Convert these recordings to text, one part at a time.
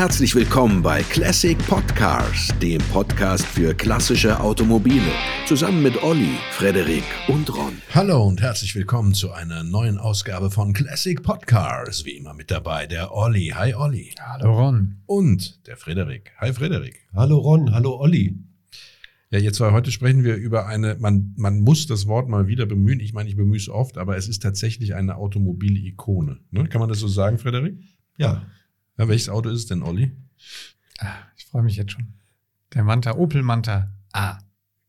Herzlich willkommen bei Classic Podcars, dem Podcast für klassische Automobile. Zusammen mit Olli, Frederik und Ron. Hallo und herzlich willkommen zu einer neuen Ausgabe von Classic Podcars. Wie immer mit dabei der Olli. Hi Olli. Hallo Ron. Und der Frederik. Hi Frederik. Hallo Ron, hallo Olli. Ja, jetzt zwar heute sprechen wir über eine, man, man muss das Wort mal wieder bemühen. Ich meine, ich bemühe es oft, aber es ist tatsächlich eine Automobile-Ikone. Ne? Kann man das so sagen, Frederik? Ja. Ja. Welches Auto ist es denn, Olli? Ah, ich freue mich jetzt schon. Der Manta, Opel Manta A.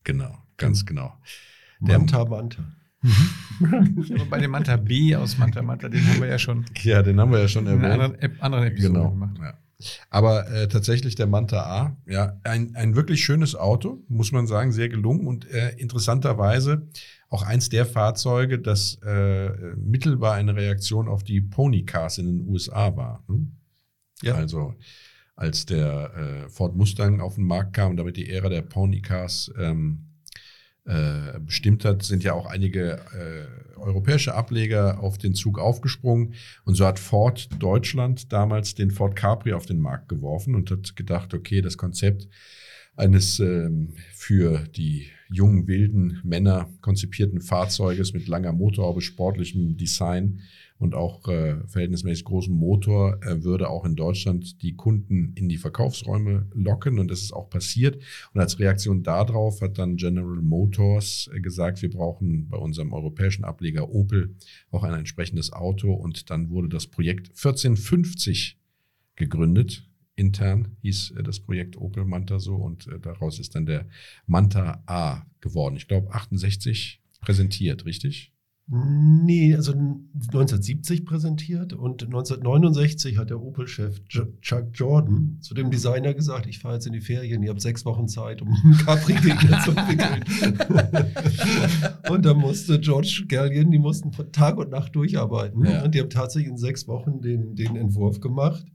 Genau, ganz genau. Der Manta Manta. Aber bei dem Manta B aus Manta Manta, den haben wir ja schon Ja, den haben wir ja schon in erwähnt. einer anderen, anderen Episode Genau. gemacht. Ja. Aber äh, tatsächlich der Manta A, ja, ein, ein wirklich schönes Auto, muss man sagen, sehr gelungen und äh, interessanterweise auch eins der Fahrzeuge, das äh, mittelbar eine Reaktion auf die Ponycars in den USA war. Hm? Ja. Also als der äh, Ford Mustang auf den Markt kam und damit die Ära der Ponycars ähm, äh, bestimmt hat, sind ja auch einige äh, europäische Ableger auf den Zug aufgesprungen. Und so hat Ford Deutschland damals den Ford Capri auf den Markt geworfen und hat gedacht, okay, das Konzept eines ähm, für die jungen, wilden Männer konzipierten Fahrzeuges mit langer Motorhaube, sportlichem Design und auch äh, verhältnismäßig großem Motor äh, würde auch in Deutschland die Kunden in die Verkaufsräume locken und das ist auch passiert. Und als Reaktion darauf hat dann General Motors äh, gesagt, wir brauchen bei unserem europäischen Ableger Opel auch ein entsprechendes Auto und dann wurde das Projekt 1450 gegründet. Intern hieß äh, das Projekt Opel Manta so und äh, daraus ist dann der Manta A geworden. Ich glaube 68 präsentiert, richtig? Nee, also 1970 präsentiert und 1969 hat der Opel-Chef Chuck Jordan zu dem Designer gesagt, ich fahre jetzt in die Ferien, ihr habt sechs Wochen Zeit, um einen Capri-Gegner zu entwickeln. und da musste George Gallion, die mussten Tag und Nacht durcharbeiten. Ja. Und die haben tatsächlich in sechs Wochen den, den Entwurf gemacht.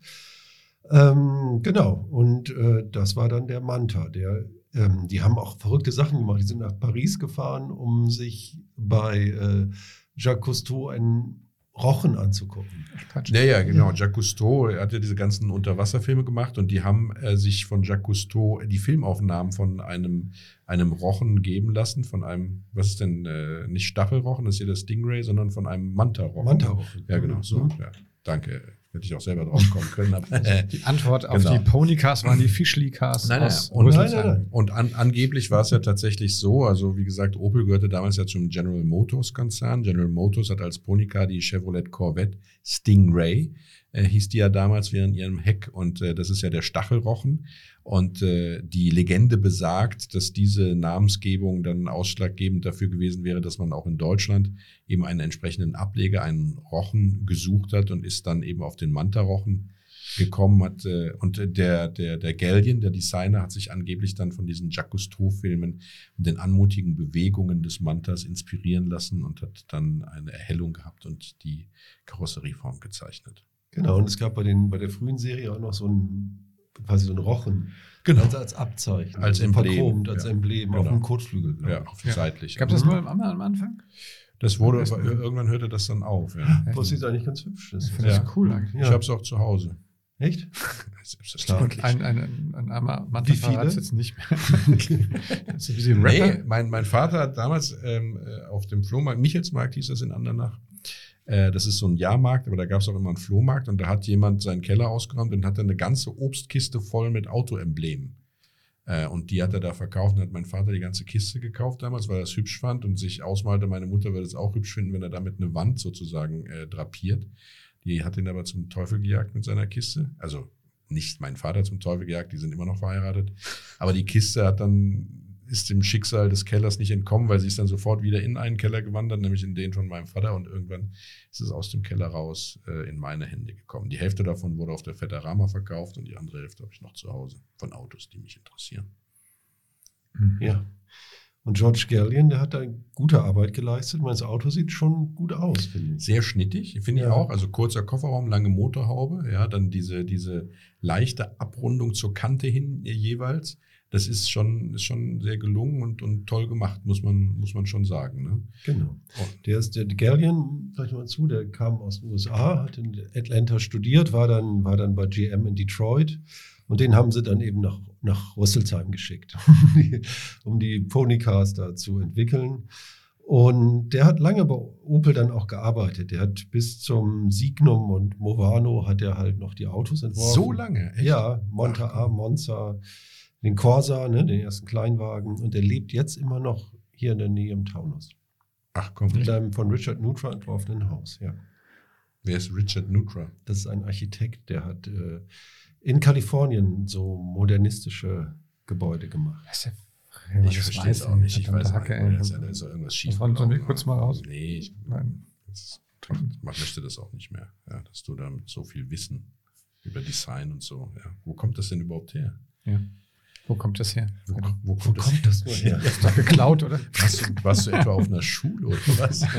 Ähm, genau, und äh, das war dann der Manta. Der, ähm, die haben auch verrückte Sachen gemacht. Die sind nach Paris gefahren, um sich bei äh, Jacques Cousteau einen Rochen anzugucken. Ja, ja, genau. Jacques Cousteau er hat ja diese ganzen Unterwasserfilme gemacht und die haben äh, sich von Jacques Cousteau die Filmaufnahmen von einem, einem Rochen geben lassen, von einem, was ist denn, äh, nicht Stachelrochen, das ist ja der Stingray, sondern von einem Manta-Rochen. Manta-Rochen. Ja, genau, so. Mhm. Ja, danke. Hätte ich auch selber drauf kommen können. Die Antwort auf Genau. die Ponycars waren die Fischli-Cars Nein, nein, aus und-. Nein, nein, nein. Und an, angeblich war es ja tatsächlich so, also wie gesagt, Opel gehörte damals ja zum General Motors Konzern. General Motors hat als Ponycar die Chevrolet Corvette Stingray, äh, hieß die ja damals während ihrem Heck und äh, das ist ja der Stachelrochen. Und äh, die Legende besagt, dass diese Namensgebung dann ausschlaggebend dafür gewesen wäre, dass man auch in Deutschland eben einen entsprechenden Ableger, einen Rochen gesucht hat und ist dann eben auf den Manta-Rochen gekommen hat äh, und der der der Gallion, der Designer, hat sich angeblich dann von diesen Jacques Cousteau-Filmen und den anmutigen Bewegungen des Mantas inspirieren lassen und hat dann eine Erhellung gehabt und die Karosserieform gezeichnet. Genau, und es gab bei, den, bei der frühen Serie auch noch so ein quasi so ein Rochen. Genau. Als, als Abzeichen. Als also Emblem, Verchromt, als ja. Emblem auf Genau. dem Kotflügel. glaub Ja, auf Ja. seitlich. Gab das Mhm. nur am, am Anfang? Das wurde, Das- irgendwann hörte das dann auf. Ja. Wo sieht eigentlich ganz hübsch ist. Finde Ja. ich cool eigentlich. Ich habe es auch zu Hause. Echt? Selbstverständlich. Ein, ein, ein, ein armer Wie viele? verrat's jetzt nicht mehr. das ist ein bisschen Nee, mein, mein Vater hat damals ähm, äh, auf dem Flohmarkt, Michelsmarkt hieß das in Andernach, äh, das ist so ein Jahrmarkt, aber da gab es auch immer einen Flohmarkt und da hat jemand seinen Keller ausgeräumt und hat dann eine ganze Obstkiste voll mit Autoemblemen. Äh, und die hat er da verkauft und hat mein Vater die ganze Kiste gekauft damals, weil er es hübsch fand und sich ausmalte, meine Mutter würde es auch hübsch finden, wenn er damit eine Wand sozusagen äh, drapiert. Die hat ihn aber zum Teufel gejagt mit seiner Kiste. Also nicht mein Vater zum Teufel gejagt, die sind immer noch verheiratet. Aber die Kiste hat dann, ist dem Schicksal des Kellers nicht entkommen, weil sie ist dann sofort wieder in einen Keller gewandert, nämlich in den von meinem Vater. Und irgendwann ist es aus dem Keller raus äh, in meine Hände gekommen. Die Hälfte davon wurde auf der Fetterama verkauft und die andere Hälfte habe ich noch zu Hause von Autos, die mich interessieren. Mhm. Ja. Und George Gallion, der hat da gute Arbeit geleistet. Mein Auto sieht schon gut aus, finde ich. Sehr schnittig, finde ich Ja. auch. Also kurzer Kofferraum, lange Motorhaube, ja, dann diese, diese leichte Abrundung zur Kante hin äh, jeweils. Das ist schon, ist schon sehr gelungen und, und toll gemacht, muss man, muss man schon sagen. Ne? Genau. Der ist der Gallion, vielleicht mal zu, der kam aus den USA, hat in Atlanta studiert, war dann, war dann bei GM in Detroit. Und den haben sie dann eben nach, nach Rüsselsheim geschickt, um die Ponycars da zu entwickeln. Und der hat lange bei Opel dann auch gearbeitet. Der hat bis zum Signum und Movano hat er halt noch die Autos entworfen. So lange? Echt? Ja, Monta A, Monza, den Corsa, ne, den ersten Kleinwagen. Und der lebt jetzt immer noch hier in der Nähe im Taunus. Ach komm. In einem von Richard Nutra entworfenen Haus, ja. Wer ist Richard Nutra? Das ist ein Architekt, der hat äh, in Kalifornien so modernistische Gebäude gemacht. Das ist ja Ich verstehe es auch nicht. Ich weiß Hacke, nicht, ey. da ist ja- da ist ja irgendwas schief. Wollen wir kurz mal raus? Nee, ich, Nein. das, man möchte das auch nicht mehr, ja, dass du damit so viel Wissen über Design und so. Ja. Wo kommt das denn überhaupt her? Ja. Wo kommt das her? Wo, wo Wo kommt, das kommt das nur her? Ist doch geklaut, oder? Warst du, warst du etwa auf einer Schule oder was?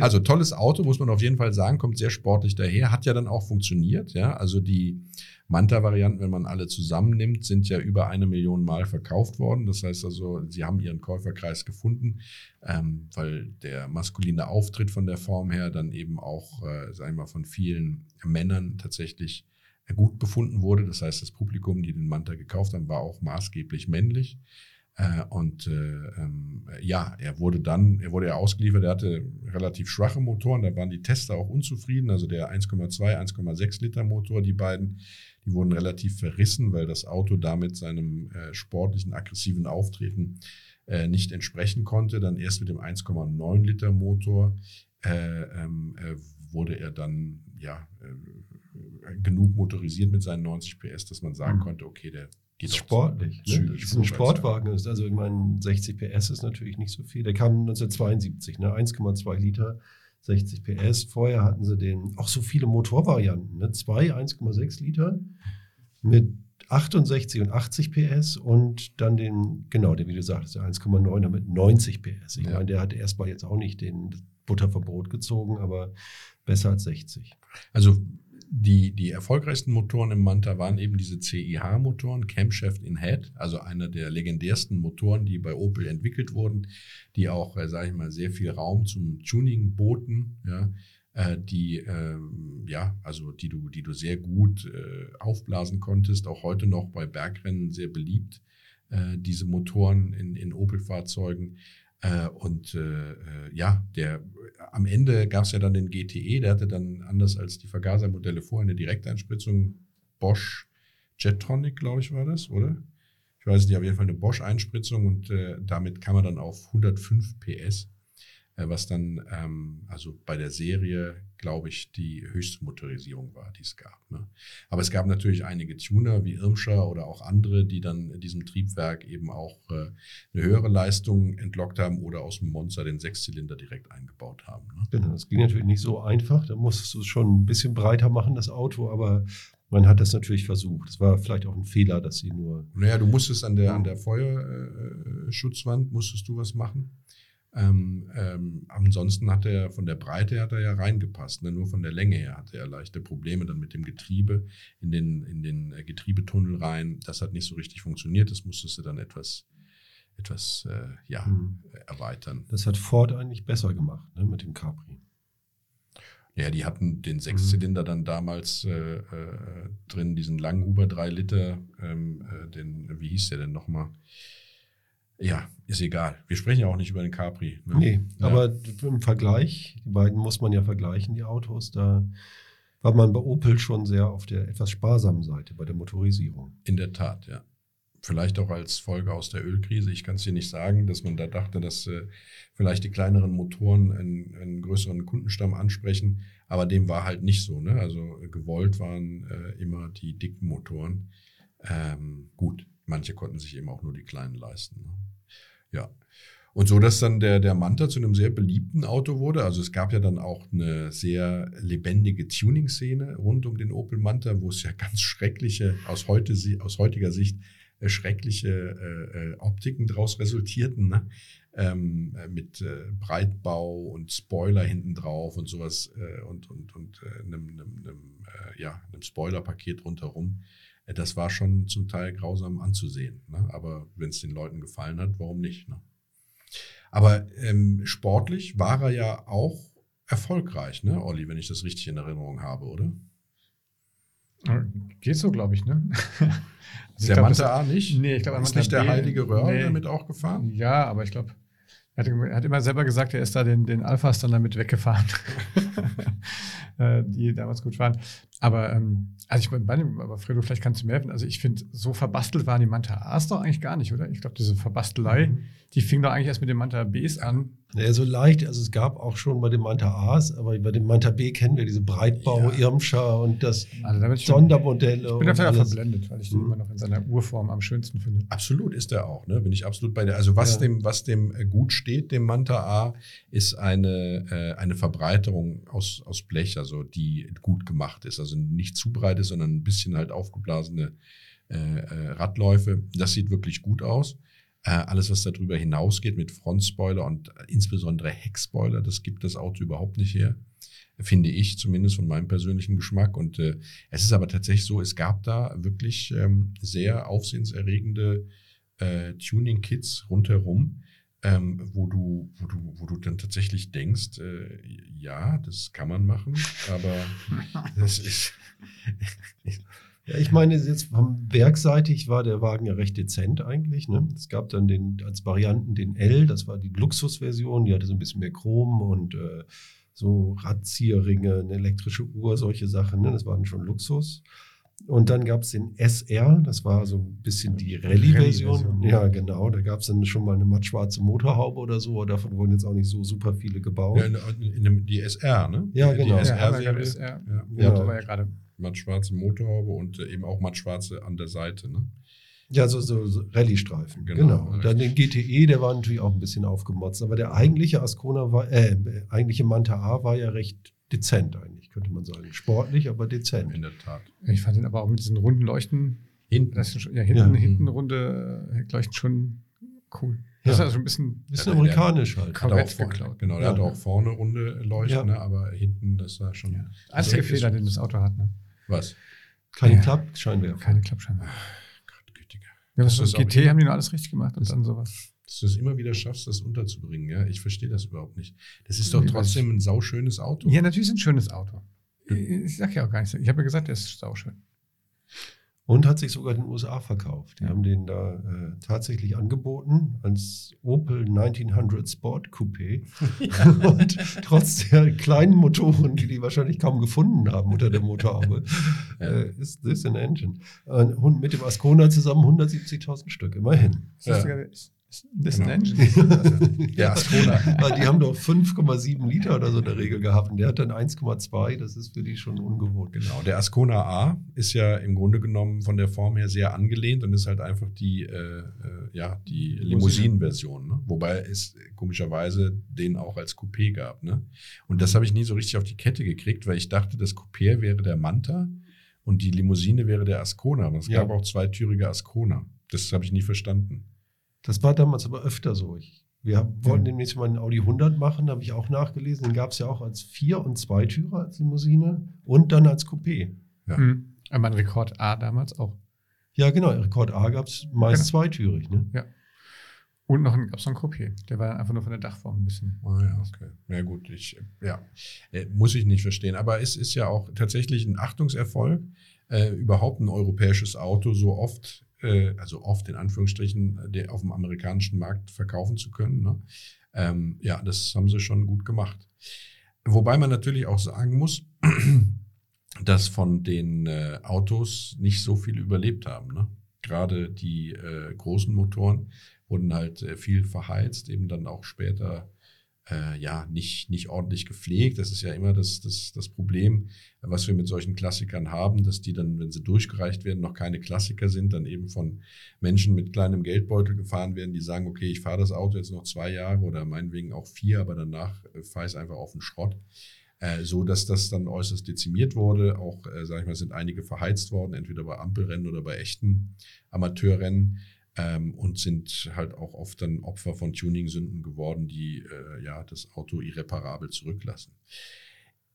Also tolles Auto, muss man auf jeden Fall sagen, kommt sehr sportlich daher, hat ja dann auch funktioniert. Ja? Also die Manta-Varianten, wenn man alle zusammennimmt, sind ja über eine Million Mal verkauft worden. Das heißt also, sie haben ihren Käuferkreis gefunden, ähm, weil der maskuline Auftritt von der Form her dann eben auch, äh, sagen wir mal, von vielen Männern tatsächlich gut befunden wurde. Das heißt, das Publikum, die den Manta gekauft haben, war auch maßgeblich männlich. Äh, und äh, ähm, ja, er wurde dann, er wurde ja ausgeliefert, er hatte relativ schwache Motoren, da waren die Tester auch unzufrieden, also der 1,2, 1,6 Liter Motor, die beiden, die wurden relativ verrissen, weil das Auto damit seinem äh, sportlichen, aggressiven Auftreten nicht entsprechen konnte. Dann erst mit dem 1,9 Liter Motor äh, ähm, äh, wurde er dann ja genug motorisiert mit seinen 90 PS, dass man sagen Mhm. konnte, okay, der geht ist sportlich. Ne? Das ist ein Sportwagen. Ist also, ich meine, 60 PS ist natürlich nicht so viel. Der kam 1972, ne? 1,2 Liter, 60 PS. Vorher hatten sie den, auch so viele Motorvarianten, ne? Zwei 1,6 Liter mit 68 und 80 PS und dann den, genau, der, wie du sagtest, der 1,9er mit 90 PS. Ich Ja. meine, der hat erstmal jetzt auch nicht den Butterverbot gezogen, aber besser als 60. Also die, die erfolgreichsten Motoren im Manta waren eben diese CIH-Motoren, Camshaft in Head, also einer der legendärsten Motoren, die bei Opel entwickelt wurden, die auch, äh, sage ich mal, sehr viel Raum zum Tuning boten, ja, äh, die, ähm, ja, also die du, die du sehr gut äh, aufblasen konntest, auch heute noch bei Bergrennen sehr beliebt, äh, diese Motoren in, in Opel-Fahrzeugen. Äh, und äh, äh, ja, der am Ende gab es ja dann den GTE, der hatte dann anders als die Vergasermodelle vorher eine Direkteinspritzung Bosch Jetronic, glaube ich, war das, oder? Ich weiß nicht, auf jeden Fall eine Bosch-Einspritzung und damit kam er dann auf 105 PS, was dann ähm, also bei der Serie, glaube ich, die höchste Motorisierung war, die es gab. Ne? Aber es gab natürlich einige Tuner wie Irmscher oder auch andere, die dann in diesem Triebwerk eben auch äh, eine höhere Leistung entlockt haben oder aus dem Monza den Sechszylinder direkt eingebaut haben. Ne? Genau, das ging natürlich nicht so einfach. Da musstest du es schon ein bisschen breiter machen, das Auto, aber man hat das natürlich versucht. Es war vielleicht auch ein Fehler, dass sie nur. Naja, du musstest an der, an der Feuerschutzwand, musstest du was machen. Ähm, ähm, ansonsten hat er von der Breite hat er ja reingepasst, ne? nur von der Länge her hatte er leichte Probleme dann mit dem Getriebe in den, in den äh, Getriebetunnel rein. Das hat nicht so richtig funktioniert, das musstest du dann etwas, etwas äh, ja, Hm. erweitern. Das hat Ford eigentlich besser gemacht ne, mit dem Capri. Ja, die hatten den Sechszylinder dann damals äh, äh, drin, diesen Langhuber 3 Liter, ähm, äh, den, wie hieß der denn nochmal? Ja, ist egal. Wir sprechen ja auch nicht über den Capri. Ne? Nee, Ja. aber im Vergleich, die beiden muss man ja vergleichen, die Autos, da war man bei Opel schon sehr auf der etwas sparsamen Seite bei der Motorisierung. In der Tat, ja. Vielleicht auch als Folge aus der Ölkrise. Ich kann es dir nicht sagen, dass man da dachte, dass äh, vielleicht die kleineren Motoren einen, einen größeren Kundenstamm ansprechen. Aber dem war halt nicht so. Ne? Also äh, gewollt waren äh, immer die dicken Motoren. Ähm, gut, manche konnten sich eben auch nur die kleinen leisten. Ne? Ja. Und so, dass dann der, der Manta zu einem sehr beliebten Auto wurde. Also es gab ja dann auch eine sehr lebendige Tuning-Szene rund um den Opel Manta, wo es ja ganz schreckliche, aus, heute, aus heutiger Sicht, äh, schreckliche äh, äh, Optiken daraus resultierten. Ne? ähm, äh, mit äh, Breitbau und Spoiler hinten drauf und sowas äh, und, und, und einem, einem, einem, ja, einem Spoilerpaket rundherum. Äh, das war schon zum Teil grausam anzusehen. Ne? Aber wenn es den Leuten gefallen hat, warum nicht? Ne? Aber ähm, sportlich war er ja auch erfolgreich, ne, Olli, wenn ich das richtig in Erinnerung habe, oder? Geht so, glaube ich, ne? Also der Manta A nicht? Nee, ich glaube, ist nicht der heilige Röhr nee. damit auch gefahren? Ja, aber ich glaube, er hat, er hat, immer selber gesagt, er ist da den, den Alphas dann damit weggefahren, äh, die damals gut waren. Aber, ähm, also ich dem, aber Fredo, vielleicht kannst du mir helfen. Also ich finde, so verbastelt waren die Manta A's doch eigentlich gar nicht, oder? Ich glaube, diese Verbastelei, mhm. die fing doch eigentlich erst mit den Manta B's an. Ja, so leicht, also es gab auch schon bei den Manta A's, aber bei dem Manta B kennen wir diese Breitbau, ja. Irmscher und das also Sondermodelle. Ich bin da verblendet, weil ich den mhm. immer noch in seiner Urform am schönsten finde. Absolut ist er auch, ne? Bin ich absolut bei der. Also was ja. dem, was dem äh, gut steht, dem Manta A, ist eine, äh, eine Verbreiterung aus, aus Blech, also die gut gemacht ist. Also nicht zu breit ist, sondern ein bisschen halt aufgeblasene äh, äh, Radläufe. Das sieht wirklich gut aus. Äh, alles, was darüber hinausgeht mit Frontspoiler und insbesondere Heckspoiler, das gibt das Auto überhaupt nicht her. Finde ich zumindest von meinem persönlichen Geschmack. Und äh, es ist aber tatsächlich so, es gab da wirklich ähm, sehr aufsehenserregende äh, Tuning-Kits rundherum, ähm, wo, du, wo, du, wo du dann tatsächlich denkst, äh, ja, das kann man machen, aber das ist. Ja, ich meine, jetzt vom werkseitig war der Wagen ja recht dezent eigentlich. Ne? Es gab dann den, als Varianten den L, das war die Luxusversion, die hatte so ein bisschen mehr Chrom und äh, so Radzierringe, eine elektrische Uhr, solche Sachen. Ne? Das waren schon Luxus. Und dann gab es den SR, das war so ein bisschen die Rallye-Version. ja, genau. Da gab es dann schon mal eine mattschwarze Motorhaube oder so, aber davon wurden jetzt auch nicht so super viele gebaut. Ja, in, in, in die SR, ne? Ja, genau. Die SR-Serie. Ja, SR. Ja, ja, ja. war ja gerade mattschwarze Motorhaube und äh, eben auch mattschwarze an der Seite. Ne? Ja, so, so, so Rallye-Streifen. Genau. genau. Und dann den GTE, der war natürlich auch ein bisschen aufgemotzt. Aber der eigentliche Ascona war, äh, eigentliche Manta A war ja recht dezent eigentlich, könnte man sagen. Sportlich, aber dezent. In der Tat. Ich fand ihn aber auch mit diesen runden Leuchten. Hinten. Das ist schon, ja, hinten, ja. hinten runde Leuchten schon cool. Das ist also ein bisschen, bisschen ja, amerikanisch halt. Hat auch vorne, genau, der ja. hat auch vorne runde Leuchten, ne, aber hinten, das war schon. Ja. Einzige Fehler, den das Auto hat. Ne? Was? Keine ja. Klappscheinwerfer. Keine Klappscheinwerfer. Gott, gütiger. Ja, das das GT haben die nur alles richtig gemacht und dann sowas. Dass du es immer wieder schaffst, das unterzubringen, ja. Ich verstehe das überhaupt nicht. Das ist doch trotzdem ein sauschönes Auto. Ja, natürlich ist ein schönes Auto. Ich sag ja auch gar nichts. Ich habe ja gesagt, es ist sauschön. Und hat sich sogar in den USA verkauft. Die ja. haben den da äh, tatsächlich angeboten als Opel 1900 Sport Coupé. und trotz der kleinen Motoren, die die wahrscheinlich kaum gefunden haben unter der Motorhaube, äh, ist this an engine. Und mit dem Ascona zusammen 170.000 Stück, immerhin. Ja. Das genau. Engine. ja, Ascona. die haben doch 5,7 Liter oder so in der Regel gehabt und der hat dann 1,2. Das ist für die schon ungewohnt. Genau. Der Ascona A ist ja im Grunde genommen von der Form her sehr angelehnt und ist halt einfach die, äh, äh ja, die Limousinen-Version. Ne? Wobei es komischerweise den auch als Coupé gab. Ne? Und das habe ich nie so richtig auf die Kette gekriegt, weil ich dachte, das Coupé wäre der Manta und die Limousine wäre der Ascona. Aber es ja. gab auch zweitürige Ascona. Das habe ich nie verstanden. Das war damals aber öfter so. Ich, wir wollten mhm. demnächst mal einen Audi 100 machen, habe ich auch nachgelesen. Den gab es ja auch als Vier- und Zweitürer als Limousine und dann als Coupé. Ja. Mhm. Aber ein Rekord A damals auch. Ja, genau. Rekord A gab es meist genau. zweitürig. Ne? Ja. Und noch gab es noch einen Coupé. Der war einfach nur von der Dachform ein bisschen. Ah, ja, okay. Ja, gut. Ich, ja, äh, muss ich nicht verstehen. Aber es ist ja auch tatsächlich ein Achtungserfolg, äh, überhaupt ein europäisches Auto so oft also oft in Anführungsstrichen, äh, auf dem amerikanischen Markt verkaufen zu können. Ne? Ähm, ja, das haben sie schon gut gemacht. Wobei man natürlich auch sagen muss, dass von den äh, Autos nicht so viel überlebt haben. Ne? Gerade die äh, großen Motoren wurden halt äh, viel verheizt, eben dann auch später äh, ja nicht, nicht ordentlich gepflegt. Das ist ja immer das, das, das Problem, was wir mit solchen Klassikern haben, dass die dann, wenn sie durchgereicht werden, noch keine Klassiker sind, dann eben von Menschen mit kleinem Geldbeutel gefahren werden, die sagen, okay, ich fahre das Auto jetzt noch zwei Jahre oder meinetwegen auch vier, aber danach äh, fahre ich es einfach auf den Schrott. Äh, so dass das dann äußerst dezimiert wurde. Auch, äh, sage ich mal, sind einige verheizt worden, entweder bei Ampelrennen oder bei echten Amateurrennen. Ähm, und sind halt auch oft dann Opfer von Tuning-Sünden geworden, die äh, ja das Auto irreparabel zurücklassen.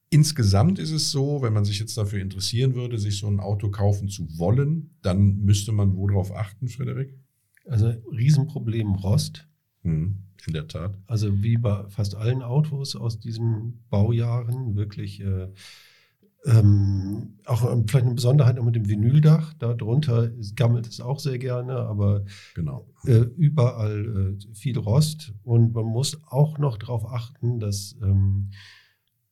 Insgesamt ist es so, wenn man sich jetzt dafür interessieren würde, sich so ein Auto kaufen zu wollen, dann müsste man worauf achten, Frederik? Also Riesenproblem Rost. Hm, in der Tat. Also wie bei fast allen Autos aus diesen Baujahren wirklich äh, ähm, auch vielleicht eine Besonderheit noch mit dem Vinyldach. Darunter gammelt es auch sehr gerne, aber genau. äh, überall äh, viel Rost. Und man muss auch noch darauf achten, dass ähm,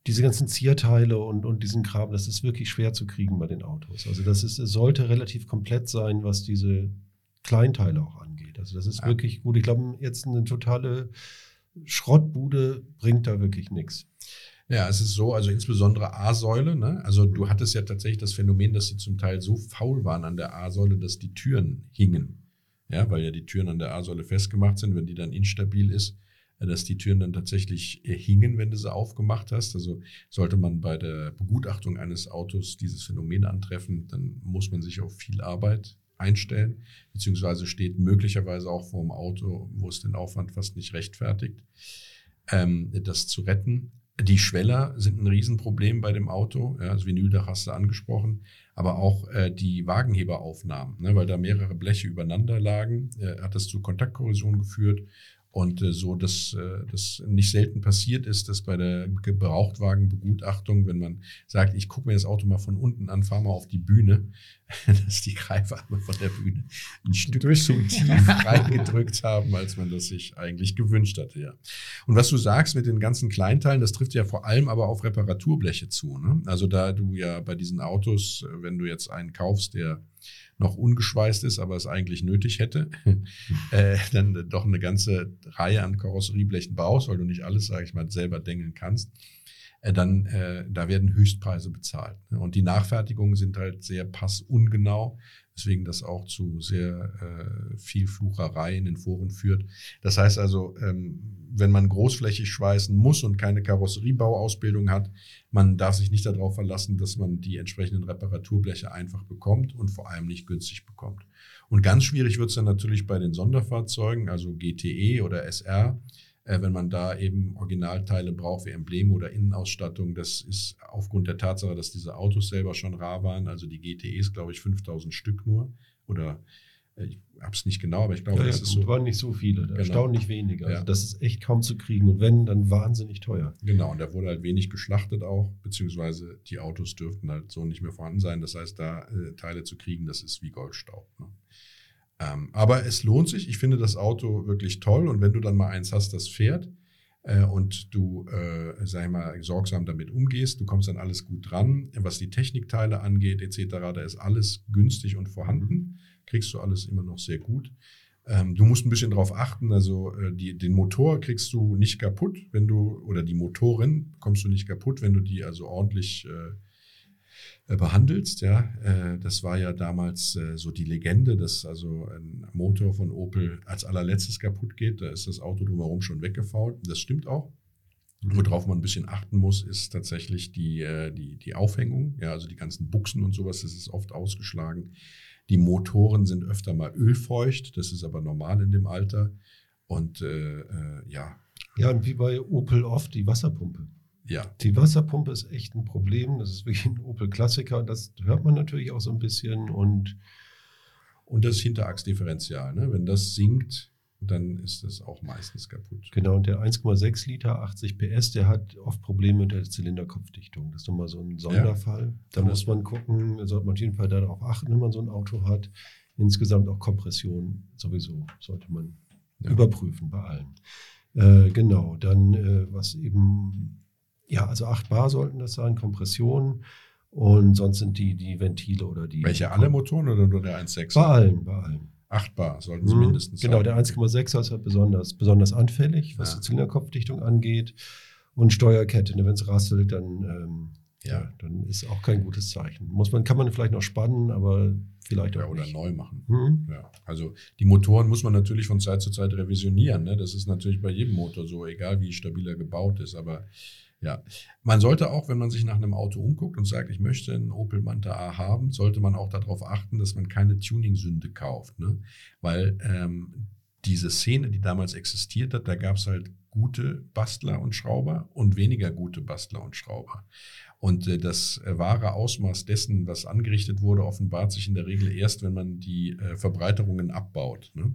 diese ganzen Zierteile und, und diesen Kram, das ist wirklich schwer zu kriegen bei den Autos. Also das ist, sollte relativ komplett sein, was diese Kleinteile auch angeht. Also das ist ja. wirklich gut. Ich glaube, jetzt eine totale Schrottbude bringt da wirklich nichts. Ja, es ist so, also insbesondere A-Säule, ne? Also du hattest ja tatsächlich das Phänomen, dass sie zum Teil so faul waren an der A-Säule, dass die Türen hingen. Ja, weil ja die Türen an der A-Säule festgemacht sind, wenn die dann instabil ist, äh, dass die Türen dann tatsächlich äh, hingen, wenn du sie aufgemacht hast. Also sollte man bei der Begutachtung eines Autos dieses Phänomen antreffen, dann muss man sich auf viel Arbeit einstellen, beziehungsweise steht möglicherweise auch vor dem Auto, wo es den Aufwand fast nicht rechtfertigt, ähm, das zu retten. Die Schweller sind ein Riesenproblem bei dem Auto. Ja, das Vinyldach hast du angesprochen. Aber auch äh, die Wagenheberaufnahmen, ne, weil da mehrere Bleche übereinander lagen, äh, hat das zu Kontaktkorrosion geführt. Und äh, so, dass äh, das nicht selten passiert ist, dass bei der Gebrauchtwagenbegutachtung, wenn man sagt, ich gucke mir das Auto mal von unten an, fahre mal auf die Bühne, dass die Greifarme von der Bühne ein Stück zu tief reingedrückt haben, als man das sich eigentlich gewünscht hatte. Ja. Und was du sagst mit den ganzen Kleinteilen, das trifft ja vor allem aber auf Reparaturbleche zu. Ne? Also da du ja bei diesen Autos, wenn du jetzt einen kaufst, der noch ungeschweißt ist, aber es eigentlich nötig hätte, äh, dann doch eine ganze Reihe an Karosserieblechen baust, weil du nicht alles, sage ich mal, selber dengeln kannst, äh, dann äh, da werden Höchstpreise bezahlt. Ne? Und die Nachfertigungen sind halt sehr passungenau weswegen das auch zu sehr äh, viel Flucherei in den Foren führt. Das heißt also, ähm, wenn man großflächig schweißen muss und keine Karosseriebauausbildung hat, man darf sich nicht darauf verlassen, dass man die entsprechenden Reparaturbleche einfach bekommt und vor allem nicht günstig bekommt. Und ganz schwierig wird es dann natürlich bei den Sonderfahrzeugen, also GTE oder SR äh, wenn man da eben Originalteile braucht wie Embleme oder Innenausstattung. Das ist aufgrund der Tatsache, dass diese Autos selber schon rar waren, also die GTEs, glaube ich, 5000 Stück nur oder äh, ich habe es nicht genau, aber ich glaube, ja, das ja, ist so. waren nicht so viele, genau. erstaunlich wenige. Also ja. das ist echt kaum zu kriegen und wenn, dann wahnsinnig teuer. Genau, und da wurde halt wenig geschlachtet auch, beziehungsweise die Autos dürften halt so nicht mehr vorhanden sein. Das heißt, da äh, Teile zu kriegen, das ist wie Goldstaub. Ne? Ähm, aber es lohnt sich. Ich finde das Auto wirklich toll. Und wenn du dann mal eins hast, das fährt äh, und du, äh, sag ich mal, sorgsam damit umgehst, du kommst dann alles gut dran. Was die Technikteile angeht, etc., da ist alles günstig und vorhanden. Kriegst du alles immer noch sehr gut. Ähm, du musst ein bisschen darauf achten, also äh, die, den Motor kriegst du nicht kaputt, wenn du, oder die Motorin kommst du nicht kaputt, wenn du die also ordentlich äh, behandelst. Ja, äh, das war ja damals äh, so die Legende, dass also ein Motor von Opel als allerletztes kaputt geht. Da ist das Auto drumherum schon weggefault. Das stimmt auch. Worauf man ein bisschen achten muss, ist tatsächlich die, die, die Aufhängung. Ja, also die ganzen Buchsen und sowas, das ist oft ausgeschlagen. Die Motoren sind öfter mal ölfeucht, das ist aber normal in dem Alter. Und äh, ja. Ja, und wie bei Opel oft die Wasserpumpe. Ja. Die Wasserpumpe ist echt ein Problem. Das ist wirklich ein Opel-Klassiker. Das hört man natürlich auch so ein bisschen. Und, und das Hinterachsdifferential. Ne? Wenn das sinkt, dann ist das auch meistens kaputt. Genau, und der 1,6 Liter, 80 PS, der hat oft Probleme mit der Zylinderkopfdichtung. Das ist nochmal so ein Sonderfall. Ja. Da muss man gucken, da sollte man auf jeden Fall darauf achten, wenn man so ein Auto hat. Insgesamt auch Kompression sowieso sollte man ja. überprüfen bei allen. Äh, genau, dann äh, was eben ja, also 8 Bar sollten das sein, Kompression. Und sonst sind die, die Ventile oder die. Welche alle Motoren oder nur der 1,6? Bei allen, bei allen. 8 Bar sollten sie mhm. mindestens genau, sein. Genau, der 1,6 ist halt besonders, besonders anfällig, was ja. die Zylinderkopfdichtung angeht. Und Steuerkette, ne, wenn es rasselt, dann, ähm, ja. ja. dann ist auch kein gutes Zeichen. Muss man, kann man vielleicht noch spannen, aber vielleicht auch ja, oder nicht. neu machen. Mhm. Ja. Also die Motoren muss man natürlich von Zeit zu Zeit revisionieren. Ne? Das ist natürlich bei jedem Motor so, egal wie stabil er gebaut ist. Aber Ja, man sollte auch, wenn man sich nach einem Auto umguckt und sagt, ich möchte einen Opel Manta A haben, sollte man auch darauf achten, dass man keine Tuning-Sünde kauft. Ne? Weil ähm, diese Szene, die damals existiert hat, da gab es halt gute Bastler und Schrauber und weniger gute Bastler und Schrauber. Und äh, das äh, wahre Ausmaß dessen, was angerichtet wurde, offenbart sich in der Regel erst, wenn man die äh, Verbreiterungen abbaut. Ne?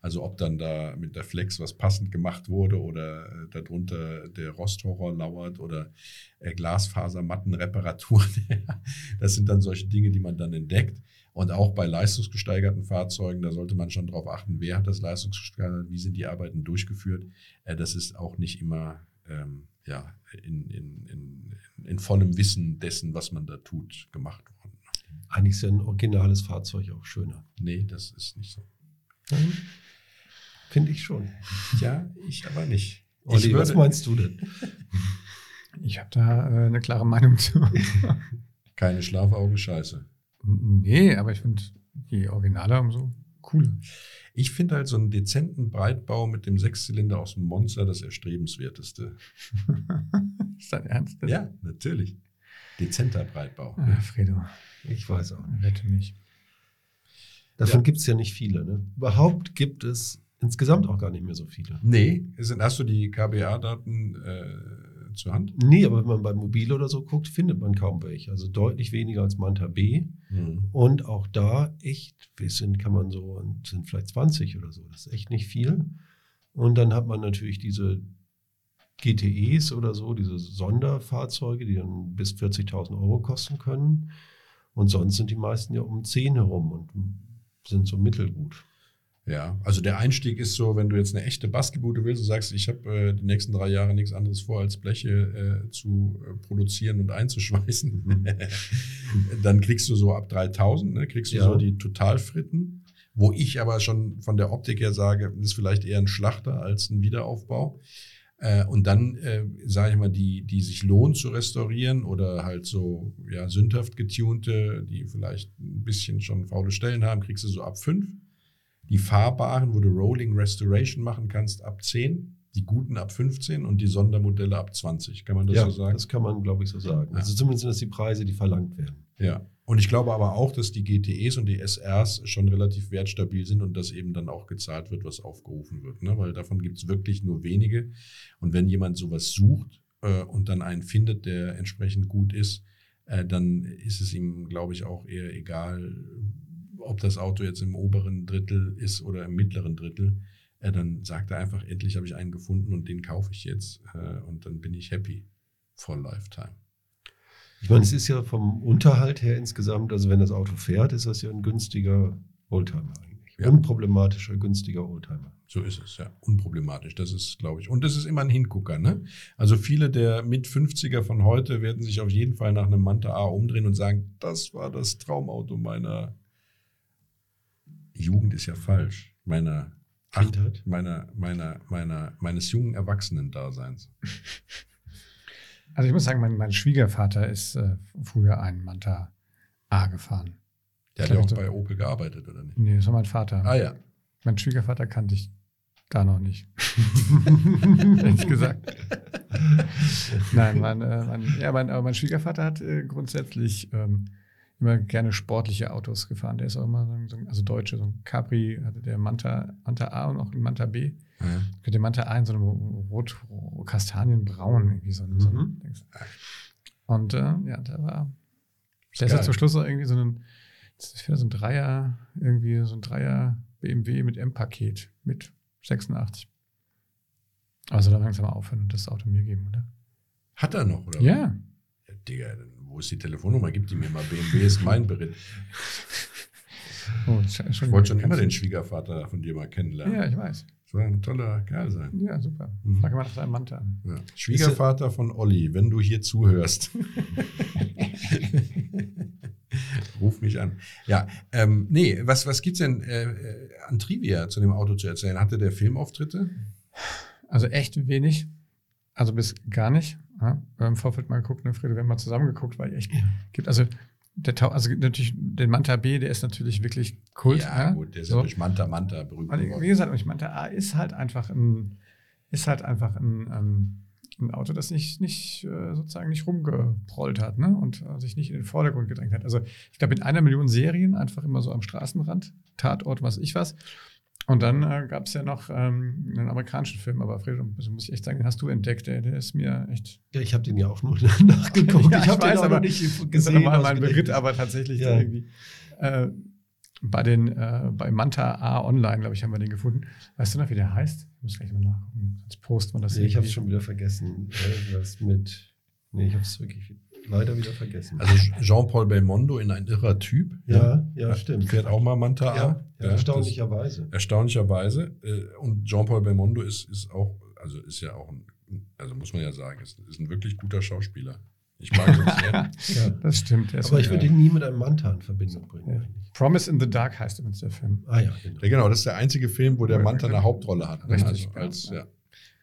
Also ob dann da mit der Flex was passend gemacht wurde oder darunter der Rosthorror lauert oder Glasfasermattenreparaturen. das sind dann solche Dinge, die man dann entdeckt. Und auch bei leistungsgesteigerten Fahrzeugen, da sollte man schon darauf achten, wer hat das leistungsgesteigert, wie sind die Arbeiten durchgeführt. Das ist auch nicht immer ähm, ja, in, in, in, in vollem Wissen dessen, was man da tut, gemacht worden. Eigentlich ist ja ein originales Fahrzeug auch schöner. Nee, das ist nicht so. Finde ich schon. Ja, ich aber nicht. Olli, ich was meinst du denn? Ich habe da äh, eine klare Meinung zu. Keine Schlafaugen, scheiße. nee, aber ich finde die Originale umso cooler. Ich finde halt so einen dezenten Breitbau mit dem Sechszylinder aus dem Monster das erstrebenswerteste. ist dein Ernst? Ja, natürlich. Dezenter Breitbau. Ah, Fredo, Ich weiß auch nicht. rette mich. Davon Ja. gibt es ja nicht viele. Ne? Überhaupt gibt es insgesamt auch gar nicht mehr so viele. Nee, sind, hast du die KBA-Daten äh, zur Hand? Nee, aber wenn man bei Mobil oder so guckt, findet man kaum welche. Also deutlich weniger als Manta B. Mhm. Und auch da echt, wir sind, kann man so, sind vielleicht 20 oder so. Das ist echt nicht viel. Und dann hat man natürlich diese GTEs oder so, diese Sonderfahrzeuge, die dann bis 40.000 Euro kosten können. Und sonst sind die meisten ja um 10 herum und sind so mittelgut. Ja, also der Einstieg ist so, wenn du jetzt eine echte Basketbude willst und sagst, ich habe äh, die nächsten drei Jahre nichts anderes vor, als Bleche äh, zu äh, produzieren und einzuschweißen, dann kriegst du so ab 3000, ne, kriegst du Ja. so die Totalfritten, wo ich aber schon von der Optik her sage, das ist vielleicht eher ein Schlachter als ein Wiederaufbau. Äh, und dann, äh, sage ich mal, die, die sich lohnt zu restaurieren oder halt so ja, sündhaft getunte, die vielleicht ein bisschen schon faule Stellen haben, kriegst du so ab 5. Die fahrbaren, wo du Rolling Restoration machen kannst, ab 10. Die guten ab 15 und die Sondermodelle ab 20. Kann man das ja, so sagen? das kann man, glaube ich, so sagen. Ja. Also zumindest sind das die Preise, die verlangt werden. Ja. Und ich glaube aber auch, dass die GTEs und die SRs schon relativ wertstabil sind und dass eben dann auch gezahlt wird, was aufgerufen wird. Ne? Weil davon gibt es wirklich nur wenige. Und wenn jemand sowas sucht äh, und dann einen findet, der entsprechend gut ist, äh, dann ist es ihm, glaube ich, auch eher egal, ob das Auto jetzt im oberen Drittel ist oder im mittleren Drittel. Äh, dann sagt er einfach, endlich habe ich einen gefunden und den kaufe ich jetzt. Äh, und dann bin ich happy for lifetime. Ich meine, es ist ja vom Unterhalt her insgesamt, also wenn das Auto fährt, ist das ja ein günstiger Oldtimer eigentlich. Ja. Unproblematischer, günstiger Oldtimer. So ist es, ja. Unproblematisch, das ist, glaube ich. Und das ist immer ein Hingucker, ne? Also viele der mit 50er von heute werden sich auf jeden Fall nach einem Manta A umdrehen und sagen, das war das Traumauto meiner Jugend ist ja falsch. Meiner Ach, Kindheit. meiner, meiner, meiner, meines jungen Erwachsenen-Daseins. Also ich muss sagen, mein, mein Schwiegervater ist äh, früher ein Manta A gefahren. Der hat ja auch so- bei Opel gearbeitet, oder nicht? Nee, das war mein Vater. Ah ja. Mein Schwiegervater kannte ich da noch nicht. Ehrlich gesagt. Nein, mein, äh, mein, ja, mein, aber mein Schwiegervater hat äh, grundsätzlich ähm, immer gerne sportliche Autos gefahren. Der ist auch immer so, ein- so, ein- also Deutsche, so ein Capri hatte der Manta, Manta A und auch ein Manta B. ja. Der Manta A in so einem rot, kastanienbraun, irgendwie so ein, so ein Mhm. Und äh, ja, der war. Der ist ja zum Schluss noch irgendwie so ein, das ist wieder so ein Dreier, irgendwie so ein Dreier BMW mit M-Paket mit 86. Also da langsam mal aufhören und das Auto mir geben, oder? Hat er noch, oder? Ja. ja Digga, dann, wo ist die Telefonnummer? Gib die mir mal. BMW ist mein Beritt. Oh, Ich wollte schon immer den Schwiegervater von dir mal kennenlernen. Ja, ich weiß. Soll ein toller Kerl sein. Ja, super. Mhm. Frag mal nach deinem Manta an. Ja. Schwiegervater von Olli, wenn du hier zuhörst. Ruf mich an. Ja, ähm, nee, was, was gibt's denn äh, äh, an Trivia zu dem Auto zu erzählen? Hatte der Filmauftritte? Also echt wenig. Also bis gar nicht. Ja, wir haben im Vorfeld mal geguckt, ne, Friede, wir haben mal zusammen geguckt, weil echt gibt. Also der Tau also natürlich, den Manta B, der ist natürlich wirklich Kult. ja, gut, der ist ja So. durch Manta Manta berühmt Und wie gesagt, ich Manta A ist halt einfach ein, ist halt einfach ein, ähm, ein Auto, das nicht, nicht äh, sozusagen nicht rumgeprollt hat ne? und äh, sich nicht in den Vordergrund gedrängt hat. Also ich glaube, in einer Million Serien einfach immer so am Straßenrand, Tatort, was ich was. Und dann äh, gab es ja noch ähm, einen amerikanischen Film, aber Fred, also muss ich echt sagen, den hast du entdeckt, der, der ist mir echt. Ja, ich habe den ja auch nur nachgeguckt. ja, ich habe den auch aber nicht Das ist gesehen. normal mein. Beritt, aber tatsächlich Ja. irgendwie. Äh, bei den, äh, bei Manta A Online, glaube ich, haben wir den gefunden. Weißt du noch, wie der heißt? Ich muss gleich mal nachgucken. Sonst posten wir das Nee, ich habe es schon wieder vergessen. Äh, Was mit. Nee, ich habe es wirklich leider wieder vergessen. Also Jean-Paul Belmondo in ein irrer Typ. ja, ja, stimmt. Fährt auch mal Manta Ja, A. ja, erstaunlicherweise. das- Erstaunlicherweise. Äh, Und Jean-Paul Belmondo ist, ist auch, also ist ja auch ein, also muss man ja sagen, ist, ist ein wirklich guter Schauspieler. Ich mag ihn sehr. Ja. Das stimmt. Aber ich würde ihn nie mit einem Manta in Verbindung bringen. Ja. eigentlich. Promise in the Dark heißt übrigens der Film. Ah ja, genau. Ja, genau, das ist der einzige Film, wo der Manta eine Hauptrolle hat. ne? Richtig, Also als, ja. ja.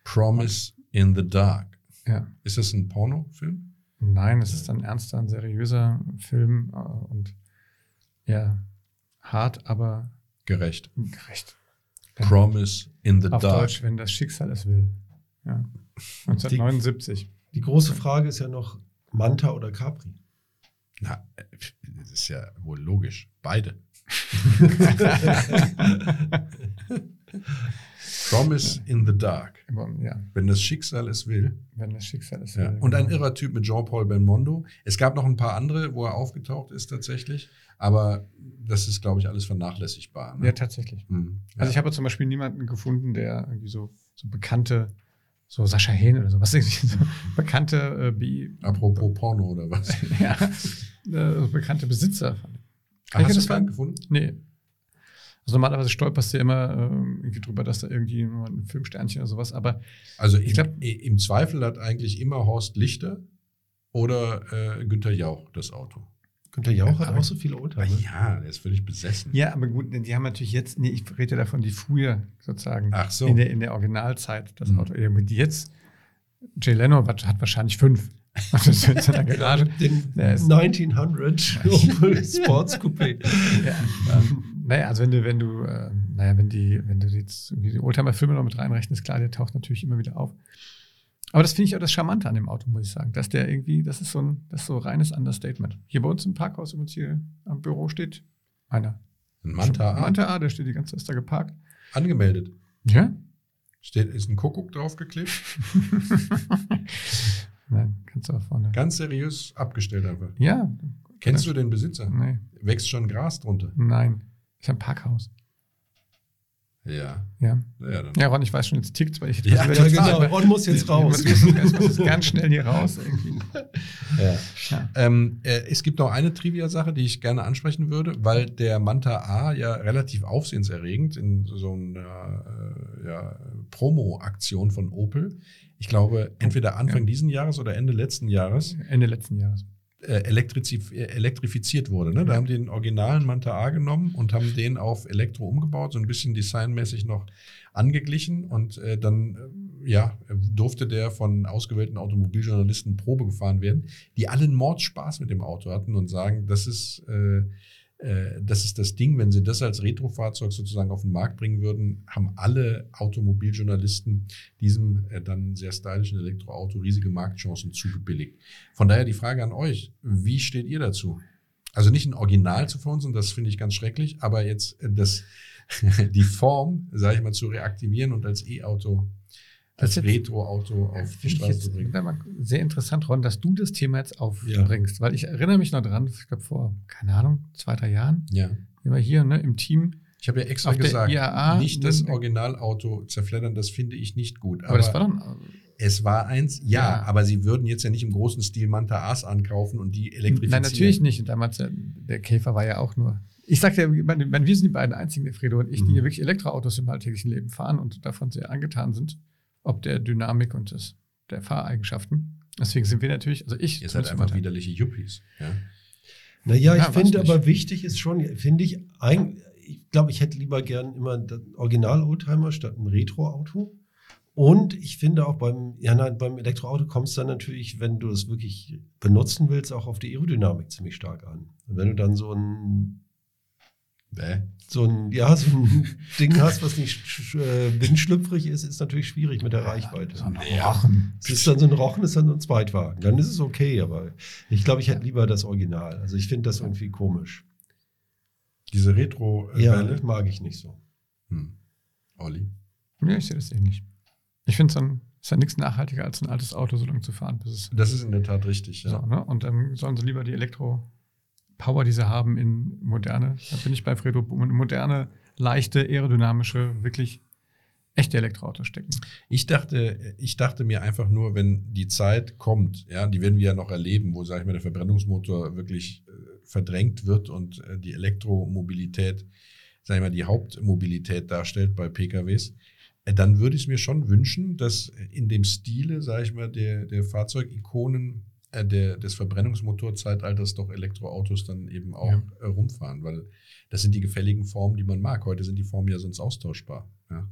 Promise in the Dark. Ja. Ist das ein Pornofilm? Nein, es ist ein ernster, ein seriöser Film äh, und ja, hart, aber Gerecht. gerecht. Promise in the Auf Dark. Deutsch, wenn das Schicksal es will. Ja. 1979. Die große Frage ist ja noch Manta oder Capri. Na, äh, das ist ja wohl logisch. Beide. Promise in the Dark. Ja, Wenn das Schicksal es will. wenn das Schicksal es Ja. will. Und ein genau. irrer Typ mit Jean-Paul Belmondo. Es gab noch ein paar andere, wo er aufgetaucht ist tatsächlich. Aber das ist, glaube ich, alles vernachlässigbar. Ne? Ja, tatsächlich. Hm. Also Ja. ich habe zum Beispiel niemanden gefunden, der irgendwie so, so bekannte, so Sascha Hehn oder so, was irgendwie so bekannte äh, Bi Apropos Porno oder was? ja, äh, bekannte Besitzer ihr hast du das gefunden? Nee. Also normalerweise stolperst du ja immer ähm, irgendwie drüber, dass da irgendwie nur ein Filmsternchen oder sowas, aber Also Ich ich glaub- glaub, im Zweifel hat eigentlich immer Horst Lichter oder äh, Günther Jauch das Auto. Günther Jauch hat auch so viele Oldtimer. Ja, der ist völlig besessen. ja, aber gut, denn die haben natürlich jetzt, nee, ich rede ja davon, die früher sozusagen Ach so. in, der, in der Originalzeit das Mhm. Auto. Irgendwie Die jetzt, Jay Leno hat, wahrscheinlich fünf. Das ist in seiner Garage. Den Der ist- 1900 Opel Sports Coupé. Ja, ähm, naja, also wenn du, wenn du, äh, naja, wenn die, wenn du jetzt irgendwie die Oldtimer-Filme noch mit reinrechnest, klar, der taucht natürlich immer wieder auf. Aber das finde ich auch das Charmante an dem Auto, muss ich sagen. Dass der irgendwie, das ist so ein, das ist so reines Understatement. Hier bei uns im Parkhaus, übrigens hier am Büro steht einer. Ein Manta A. Manta A, der steht die ganze Zeit da geparkt. Angemeldet. Ja? Steht, ist ein Kuckuck draufgeklebt. Nein, kannst du auch vorne. Ganz seriös abgestellt einfach. Ja. Kennst du den Besitzer? Nee, Wächst schon Gras drunter? nein. Ich habe ein Parkhaus. Ja. Ja. Ja. Ja, Ron, ich weiß schon, jetzt tickt weil ich Ja, jetzt Ja, genau. Ron muss jetzt raus. Ich muss ganz schnell hier raus. Irgendwie. Ja. Ja. Ähm, äh, es gibt noch eine Trivia-Sache, die ich gerne ansprechen würde, weil der Manta A ja relativ aufsehenserregend in so einer äh, ja, Promo-Aktion von Opel, ich glaube, entweder Anfang Ja. diesen Jahres oder Ende letzten Jahres, Ende letzten Jahres. Äh, äh, elektrifiziert wurde. Ne? Da haben die den originalen Manta A genommen und haben den auf Elektro umgebaut, so ein bisschen designmäßig noch angeglichen und äh, dann äh, ja, durfte der von ausgewählten Automobiljournalisten Probe gefahren werden, die alle einen Mordspaß mit dem Auto hatten und sagen, das ist, äh, das ist das Ding, wenn sie das als Retrofahrzeug sozusagen auf den Markt bringen würden, haben alle Automobiljournalisten diesem äh, dann sehr stylischen Elektroauto riesige Marktchancen zugebilligt. Von daher die Frage an euch, wie steht ihr dazu? Also nicht ein Original zu verunsen, das finde ich ganz schrecklich, aber jetzt äh, das, die Form, sage ich mal, zu reaktivieren und als E-Auto, Das ist- Retro-Auto auf die Straße zu bringen. sehr interessant, Ron, dass du das Thema jetzt aufbringst, weil ich erinnere mich noch dran, ich glaube vor, keine Ahnung, zwei, drei Jahren, Ja. wir waren hier ne, im Team, Ich habe ja extra gesagt, IAA, nicht das Originalauto zerfleddern, das finde ich nicht gut. aber, das war doch, es war eins, ja, Ja. aber sie würden jetzt ja nicht im großen Stil Manta A's ankaufen und die elektrifizieren. nein, natürlich nicht. Und damals, äh, der Käfer war ja auch nur, ich sagte ja, meine, wir sind die beiden einzigen, der Fredo und ich, die Mhm. hier wirklich Elektroautos im alltäglichen Leben fahren und davon sehr angetan sind, ob der Dynamik und des, der Fahreigenschaften. Deswegen sind wir natürlich, also ich, Ihr seid einfach immer- widerliche Yuppies. Ja. Naja, ich Ja, weiß finde nicht. aber wichtig ist schon, finde ich, ein, ich glaube, ich hätte lieber gern immer das Original-Oldtimer statt ein Retro-Auto. Und ich finde auch beim, ja, nein, beim Elektroauto kommt es dann natürlich, wenn du es wirklich benutzen willst, auch auf die Aerodynamik ziemlich stark an. Und wenn du dann so ein Bäh. so ein, ja, so ein Ding hast, was nicht äh, windschlüpfrig ist, ist natürlich schwierig mit der Reichweite. So ein. Rochen. Es ist dann so ein Rochen, ist dann so ein Zweitwagen. Dann ist es okay, aber ich glaube, ich hätte lieber das Original. Also ich finde das irgendwie komisch. Diese retro Ja, mag ich nicht so. Hm. Olli. Ja, ich sehe das ähnlich. Ich finde, es ist ja nichts nachhaltiger, als ein altes Auto so lange zu fahren, bis es Das ist in der Tat richtig, ja. So, ne? Und dann sollen sie lieber die Elektro-Power, die sie haben, in moderne, da bin ich bei Fredo, moderne, leichte, aerodynamische, wirklich echte Elektroautos stecken. Ich dachte, ich dachte mir einfach nur, wenn die Zeit kommt, ja, die werden wir ja noch erleben, wo, sage ich mal, der Verbrennungsmotor wirklich äh, verdrängt wird und äh, die Elektromobilität, sage ich mal, die Hauptmobilität darstellt bei PKWs, äh, dann würde ich es mir schon wünschen, dass in dem Stile, sage ich mal, der, der Fahrzeugikonen der, des Verbrennungsmotorzeitalters doch Elektroautos dann eben auch Ja. äh, rumfahren, weil das sind die gefälligen Formen, die man mag. Heute sind die Formen ja sonst austauschbar. Ja.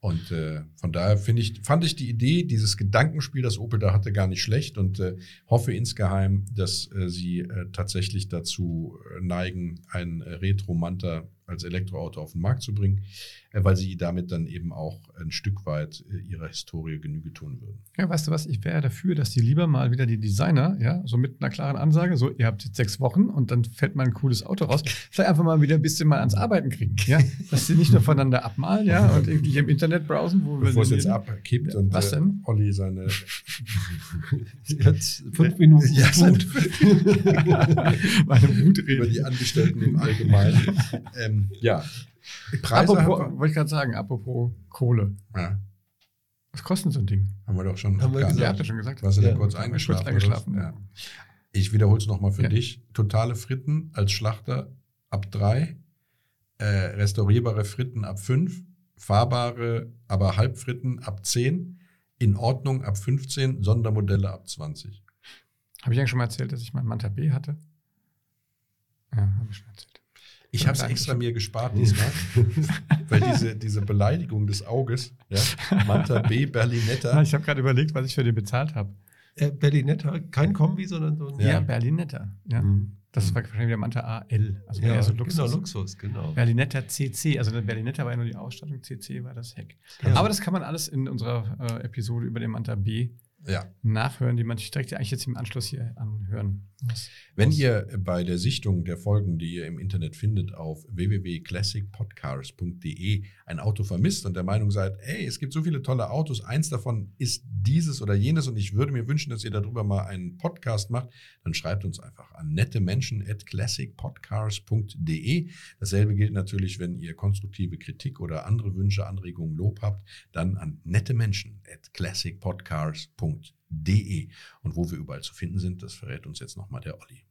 Und äh, von daher finde ich, fand ich die Idee, dieses Gedankenspiel, das Opel da hatte, gar nicht schlecht und äh, hoffe insgeheim, dass äh, sie äh, tatsächlich dazu äh, neigen, ein äh, Retro-Manta als Elektroauto auf den Markt zu bringen, äh, weil sie damit dann eben auch ein Stück weit äh, ihrer Historie Genüge tun würden. Ja, weißt du was, ich wäre dafür, dass die lieber mal wieder die Designer, ja, so mit einer klaren Ansage, so, ihr habt jetzt sechs Wochen und dann fällt mal ein cooles Auto raus, vielleicht einfach mal wieder ein bisschen mal ans Arbeiten kriegen, ja, dass sie nicht nur voneinander abmalen, ja, und irgendwie hier im Internet brausen, wo wir Bevor es jetzt abkippt Ja, und was äh, denn? Olli seine Jetzt fünf Minuten Ja, Mut. meine Wut über die Angestellten im Allgemeinen. ähm, ja. Preise wollte ich gerade sagen, apropos Kohle. ja, Was kostet so ein Ding? haben wir doch schon Haben wir gesagt. Ja, habt ihr schon gesagt. Warst du Ja. da kurz eingeschlafen? kurz eingeschlafen, ja. Ich wiederhole es nochmal für Ja. dich. Totale Fritten als Schlachter ab drei, äh, restaurierbare Fritten ab fünf, fahrbare, aber Halbfritten ab zehn, in Ordnung ab 15, Sondermodelle ab 20. Habe ich eigentlich schon mal erzählt, dass ich mein Manta B hatte? Ja, habe ich schon erzählt. Ich habe es extra mir gespart diesmal, weil diese, diese Beleidigung des Auges, ja, Manta B, Berlinetta, ich habe gerade überlegt, was ich für den bezahlt habe. Äh, Berlinetta, kein Kombi, sondern so ein. Ja, Ja. Berlinetta. Ja. Mhm. Das war wahrscheinlich der Manta AL. Also Ja, so genau, Luxus. Luxus, genau. Berlinetta CC. Also der Berlinetta war ja nur die Ausstattung, CC war das Heck. Ja. Aber das kann man alles in unserer äh, Episode über den Manta B ja. nachhören, die man sich direkt eigentlich jetzt im Anschluss hier anhören muss. Wenn ihr bei der Sichtung der Folgen, die ihr im Internet findet, auf www.classicpodcars.de ein Auto vermisst und der Meinung seid, ey, es gibt so viele tolle Autos, eins davon ist dieses oder jenes und ich würde mir wünschen, dass ihr darüber mal einen Podcast macht, dann schreibt uns einfach an nette Menschen at classicpodcars.de. Dasselbe gilt natürlich, wenn ihr konstruktive Kritik oder andere Wünsche, Anregungen, Lob habt, dann an nette Classicpodcars.de. Und wo wir überall zu finden sind, das verrät uns jetzt nochmal der Olli.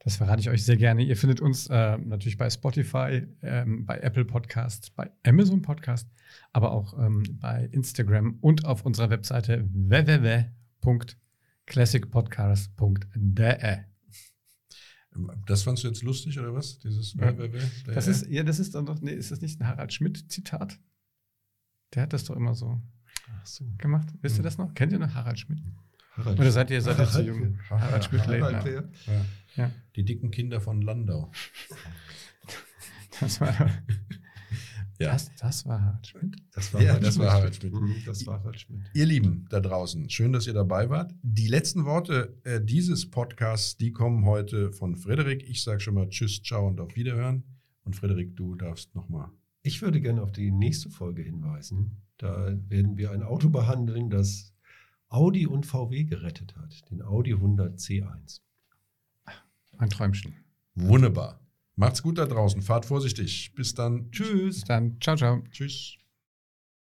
Das verrate ich euch sehr gerne. Ihr findet uns äh, natürlich bei Spotify, ähm, bei Apple Podcast, bei Amazon Podcast, aber auch ähm, bei Instagram und auf unserer Webseite www.classicpodcast.de. Das fandst du jetzt lustig oder was? Dieses Ja. WWW? Das ist, ja, das ist dann doch, nee, ist das nicht ein Harald Schmidt-Zitat? Der hat das doch immer so so. gemacht. Wisst ihr Hm. das noch? Kennt ihr noch Harald Schmidt? Harald Oder seid ihr, seid ihr zu Harald- jung? Harald- Harald Schmidt Harald, ja. Ja. Die dicken Kinder von Landau. Das war, Ja. das, das war Harald Schmidt. Das Ja, das war Harald Schmidt. Mhm, Das war Harald Schmidt. Ihr Lieben da draußen, schön, dass ihr dabei wart. Die letzten Worte äh, dieses Podcasts, die kommen heute von Frederik. Ich sage schon mal Tschüss, Ciao und auf Wiederhören. Und Frederik, du darfst nochmal. Ich würde gerne auf die nächste Folge hinweisen. Da werden wir ein Auto behandeln, das Audi und VW gerettet hat. Den Audi 100 C1. Ein Träumchen. Wunderbar. Macht's gut da draußen. Fahrt vorsichtig. Bis dann. Tschüss. Bis dann. Ciao, ciao. Tschüss.